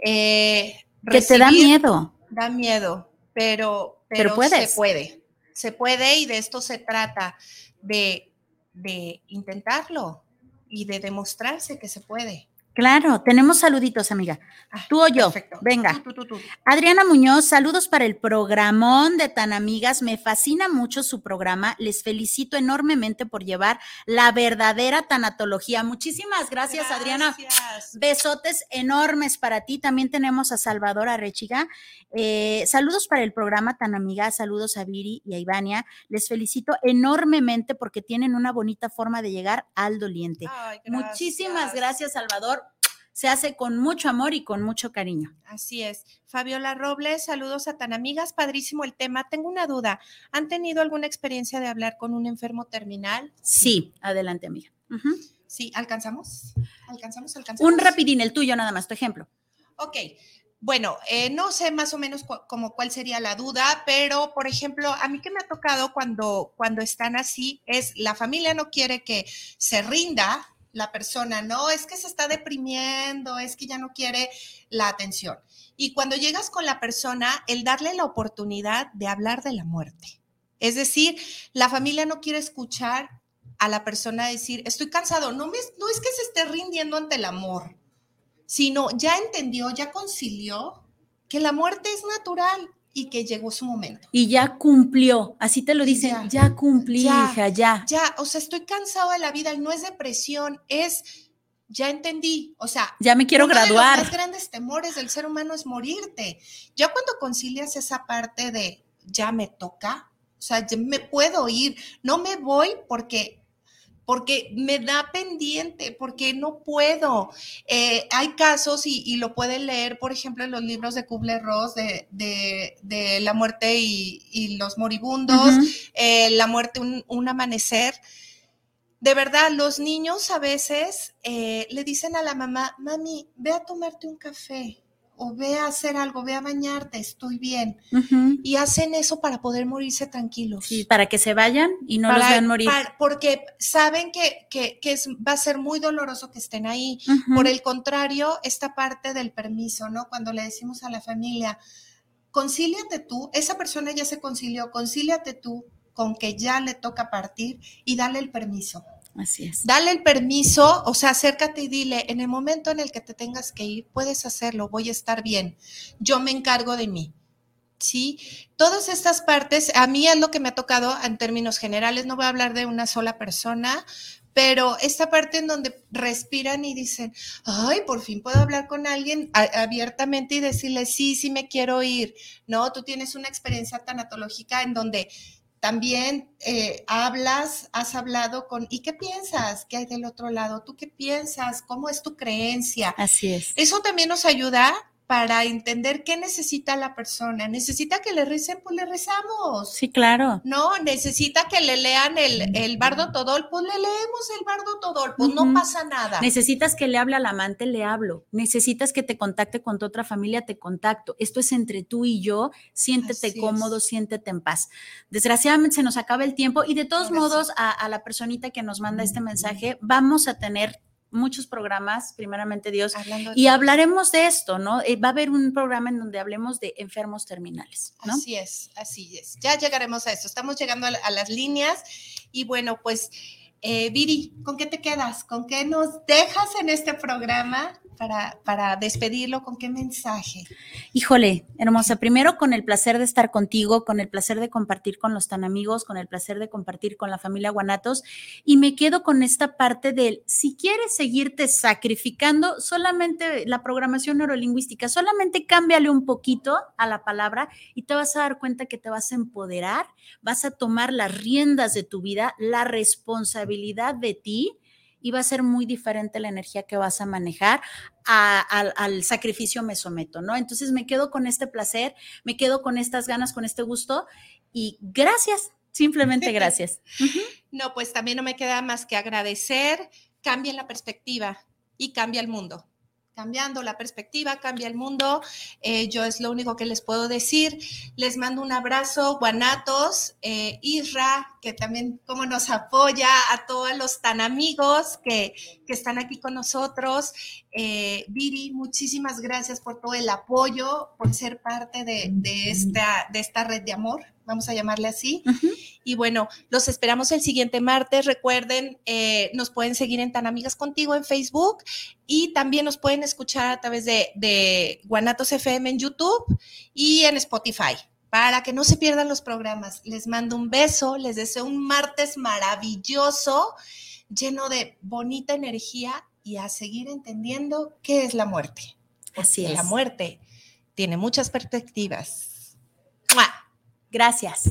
Eh, Que te da miedo. Da miedo, pero, Pero pero, se puede. Se puede y de esto se trata, de, de intentarlo y de demostrarse que se puede. Claro, tenemos saluditos, amiga. Ah, Tú o yo. perfecto. Venga. Tú, tú, tú, tú. Adriana Muñoz, saludos para el programón de Tan Amigas. Me fascina mucho su programa. Les felicito enormemente por llevar la verdadera tanatología. Muchísimas gracias, Adriana. Gracias. Besotes enormes para ti. También tenemos a Salvador Arrechiga. Eh, saludos para el programa Tan Amiga. Saludos a Viri y a Ivania. Les felicito enormemente porque tienen una bonita forma de llegar al doliente. Ay, Muchísimas gracias, Salvador. Se hace con mucho amor y con mucho cariño. Así es. Fabiola Robles, saludos a tan amigas. Padrísimo el tema. Tengo una duda. ¿Han tenido alguna experiencia de hablar con un enfermo terminal? Sí, adelante, amiga. Sí, ¿alcanzamos? ¿Alcanzamos? ¿Alcanzamos? Un rapidín, el tuyo nada más, tu ejemplo. Ok, bueno, eh, no sé más o menos cu- como cuál sería la duda, pero por ejemplo, a mí que me ha tocado cuando, cuando están así, es la familia no quiere que se rinda la persona, no, es que se está deprimiendo, es que ya no quiere la atención. Y cuando llegas con la persona, el darle la oportunidad de hablar de la muerte. Es decir, la familia no quiere escuchar a la persona decir, estoy cansado, no, me, no es que se esté rindiendo ante el amor, sino ya entendió, ya concilió que la muerte es natural y que llegó su momento. Y ya cumplió, así te lo dicen, Ya. ya, cumplí, Ya. hija, ya. Ya, o sea, estoy cansado de la vida y no es depresión, es, ya entendí, o sea, Ya me quiero uno de los graduar. más grandes temores del ser humano es morirte. Ya cuando concilias esa parte de, ya me toca, o sea, ya me puedo ir, no me voy porque porque me da pendiente, porque no puedo. Eh, hay casos, y, y, lo pueden leer, por ejemplo, en los libros de Kubler-Ross, de, de, de, la muerte y, y los moribundos, uh -huh. eh, la muerte, un, un, amanecer. De verdad, los niños a veces eh, le dicen a la mamá, mami, ve a tomarte un café o ve a hacer algo, ve a bañarte, estoy bien. Uh -huh. Y hacen eso para poder morirse tranquilos. Sí, para que se vayan y no para, los vean morir. Para, porque saben que, que, que es, va a ser muy doloroso que estén ahí. Uh -huh. Por el contrario, esta parte del permiso, ¿no? Cuando le decimos a la familia, concíliate tú, esa persona ya se concilió, concíliate tú con que ya le toca partir y dale el permiso. Así es. Dale el permiso, o sea, acércate y dile, en el momento en el que te tengas que ir, puedes hacerlo, voy a estar bien. Yo me encargo de mí. Sí, todas estas partes, a mí es lo que me ha tocado en términos generales, no voy a hablar de una sola persona, pero esta parte en donde respiran y dicen, ay, por fin puedo hablar con alguien abiertamente y decirle, sí, sí me quiero ir, ¿no? Tú tienes una experiencia tanatológica en donde también eh, hablas, has hablado con, ¿y qué piensas? ¿Qué hay del otro lado? ¿Tú qué piensas? ¿Cómo es tu creencia? Así es. Eso también nos ayuda para entender qué necesita la persona. ¿Necesita que le recen? Pues le rezamos. Sí, claro. No, necesita que le lean el, el bardo todol, pues le leemos el bardo todol, pues uh -huh. no pasa nada. Necesitas que le hable al amante, le hablo. Necesitas que te contacte con tu otra familia, te contacto. Esto es entre tú y yo, siéntete Así cómodo, es. siéntete en paz. Desgraciadamente se nos acaba el tiempo y de todos modos a, a la personita que nos manda este mensaje, vamos a tener muchos programas, primeramente Dios, y hablaremos de esto, ¿no? Eh, va a haber un programa en donde hablemos de enfermos terminales, ¿no? Así es, así es. Ya llegaremos a eso. Estamos llegando a, las líneas y bueno, pues, eh, Viri, ¿con qué te quedas? ¿Con qué nos dejas en este programa? Para, despedirlo, ¿con qué mensaje? Híjole, hermosa, primero con el placer de estar contigo, con el placer de compartir con los tan amigos, con el placer de compartir con la familia Guanatos y me quedo con esta parte del, si quieres seguirte sacrificando, solamente la programación neurolingüística, solamente cámbiale un poquito a la palabra y te vas a dar cuenta que te vas a empoderar, vas a tomar las riendas de tu vida, la responsabilidad de ti y va a ser muy diferente la energía que vas a manejar al sacrificio me someto, ¿no? Entonces me quedo con este placer, me quedo con estas ganas, con este gusto y gracias, simplemente gracias. No, pues también no me queda más que agradecer, cambia la perspectiva y cambia el mundo cambiando la perspectiva, cambia el mundo. Eh, yo es lo único que les puedo decir. Les mando un abrazo, Guanatos, eh, Isra, que también como nos apoya, a todos los tan amigos que, están aquí con nosotros. Eh, Viri, muchísimas gracias por todo el apoyo, por ser parte de, esta, de esta red de amor vamos a llamarle así. Y bueno, los esperamos el siguiente martes. Recuerden, eh, nos pueden seguir en Tan Amigas Contigo en Facebook y también nos pueden escuchar a través de, de Guanatos FM en YouTube y en Spotify. Para que no se pierdan los programas, les mando un beso, les deseo un martes maravilloso, lleno de bonita energía y a seguir entendiendo qué es la muerte. Así es. La muerte tiene muchas perspectivas. Gracias.